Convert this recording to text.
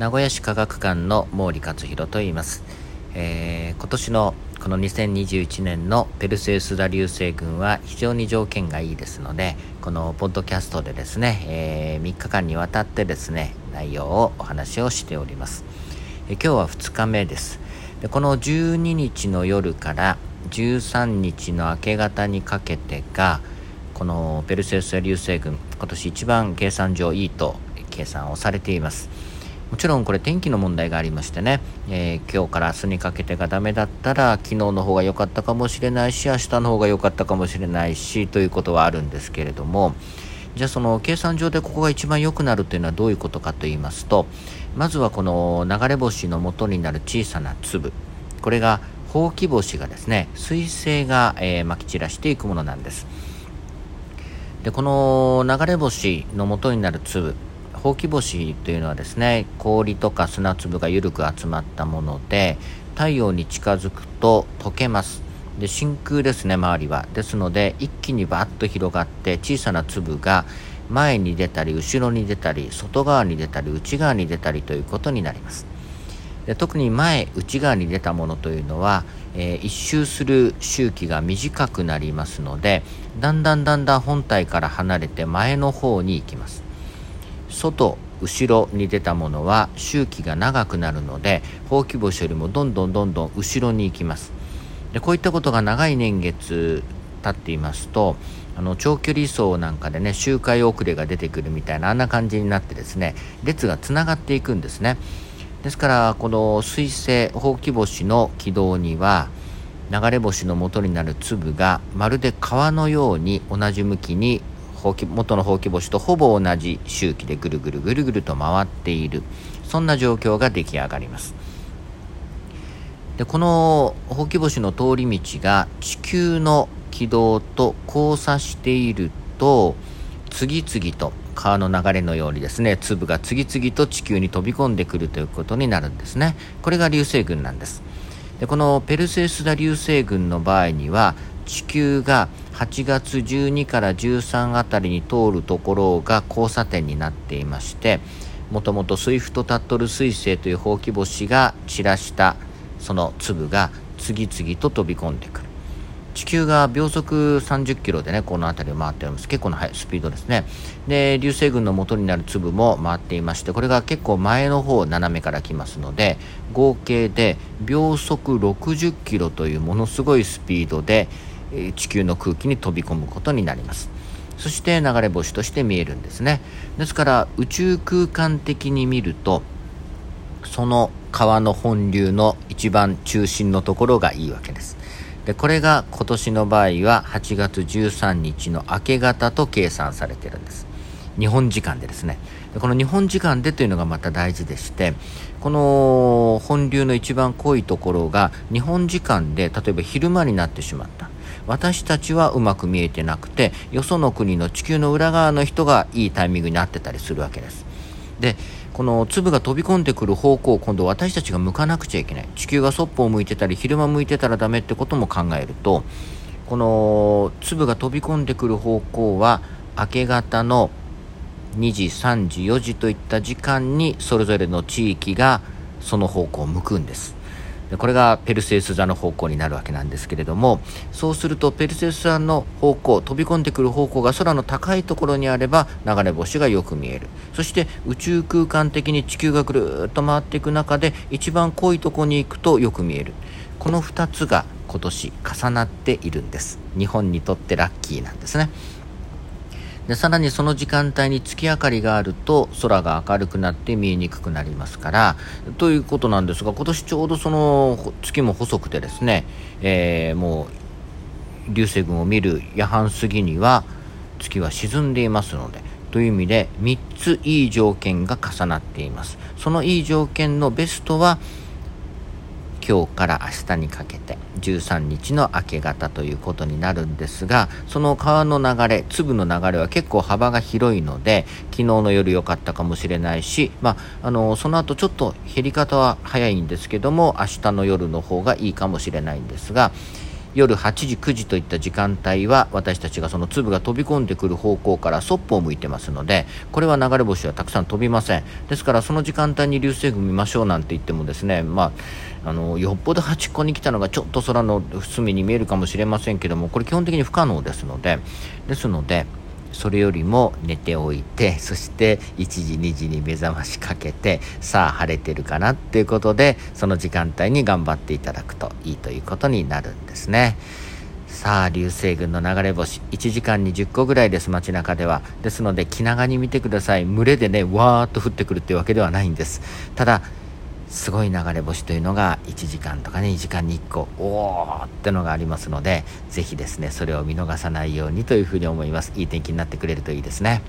名古屋市科学館の毛利克弘と言います、えー、今年のこの2021年のペルセウス座流星群は非常に条件がいいですのでこのポッドキャストでですね、えー、3日間にわたってですね内容をお話をしております、えー、今日は2日目です。でこの12日の夜から13日の明け方にかけてがこのペルセウス座流星群今年一番計算上いいと計算をされています。もちろんこれ天気の問題がありましてね、えー、今日から明日にかけてがダメだったら昨日の方が良かったかもしれないし明日の方が良かったかもしれないしということはあるんですけれどもじゃあその計算上でここが一番良くなるというのはどういうことかと言いますとまずはこの流れ星の元になる小さな粒これがほうき星がですね彗星が、えー、まき散らしていくものなんです。でこの流れ星の元になる粒ほうき星というのはですね氷とか砂粒が緩く集まったもので太陽に近づくと溶けます。で真空ですね周りは。ですので一気にバッと広がって小さな粒が前に出たり後ろに出たり外側に出たり内側に出たりということになります。で特に前内側に出たものというのは、えー、一周する周期が短くなりますのでだんだんだんだん本体から離れて前の方に行きます。外後ろに出たものは周期が長くなるのでほうき星よりもどんどんどんどん後ろに行きます。でこういったことが長い年月経っていますとあの長距離走なんかでね周回遅れが出てくるみたいなあんな感じになってですね列がつながっていくんですね。ですからこの水星ほうき星の軌道には流れ星の元になる粒がまるで川のように同じ向きにほうき元のほうき星とほぼ同じ周期でぐるぐるぐるぐると回っている。そんな状況が出来上がります。でこのほうき星の通り道が地球の軌道と交差していると次々と川の流れのようにですね粒が次々と地球に飛び込んでくるということになるんですね。これが流星群なんです。でこのペルセウス座流星群の場合には地球が8月12から13あたりに通るところが交差点になっていましてもともとスイフトタットル彗星というほうき星が散らしたその粒が次々と飛び込んでくる。地球が秒速30キロでねこの辺りを回っております。結構な速いスピードですね。で流星群の元になる粒も回っていましてこれが結構前の方斜めから来ますので合計で秒速60キロというものすごいスピードで地球の空気に飛び込むことになります。そして流れ星として見えるんですね。ですから宇宙空間的に見るとその川の本流の一番中心のところがいいわけです。でこれが今年の場合は8月13日の明け方と計算されてるんです。日本時間でですね。でこの日本時間でというのがまた大事でしてこの本流の一番濃いところが日本時間で例えば昼間になってしまった。私たちはうまく見えてなくてよその国の地球の裏側の人がいいタイミングになってたりするわけです。でこの粒が飛び込んでくる方向を今度私たちが向かなくちゃいけない。地球がそっぽを向いてたり昼間向いてたらダメってことも考えるとこの粒が飛び込んでくる方向は明け方の2時3時4時といった時間にそれぞれの地域がその方向を向くんです。でこれがペルセウス座の方向になるわけなんですけれどもそうするとペルセウス座の方向飛び込んでくる方向が空の高いところにあれば流れ星がよく見える。そして宇宙空間的に地球がぐるっと回っていく中で一番濃いところに行くとよく見える。この2つが今年重なっているんです。日本にとってラッキーなんですね。でさらにその時間帯に月明かりがあると空が明るくなって見えにくくなりますからということなんですが今年ちょうどその月も細くてですね、えー、もう流星群を見る夜半過ぎには月は沈んでいますのでという意味で3ついい条件が重なっています。そのいい条件のベストは今日から明日にかけて13日の明け方ということになるんですがその川の流れ粒の流れは結構幅が広いので昨日の夜良かったかもしれないし、まあ、あのその後ちょっと減り方は早いんですけども明日の夜の方がいいかもしれないんですが夜8時9時といった時間帯は私たちがその粒が飛び込んでくる方向からそっぽを向いてますのでこれは流れ星はたくさん飛びません。ですからその時間帯に流星群見ましょうなんて言ってもですねまああのよっぽど端っこに来たのがちょっと空の隅に見えるかもしれませんけどもこれ基本的に不可能ですのでですのでそれよりも寝ておいてそして1時2時に目覚ましかけてさあ晴れてるかなっていうことでその時間帯に頑張っていただくといいということになるんですね。さあ流星群の流れ星1時間に10個ぐらいです街中では。ですので気長に見てください。群れでねわーっと降ってくるっていうわけではないんです。ただすごい流れ星というのが1時間とかね2時間に1個おーってのがありますのでぜひですねそれを見逃さないようにというふうに思います。いい天気になってくれるといいですね。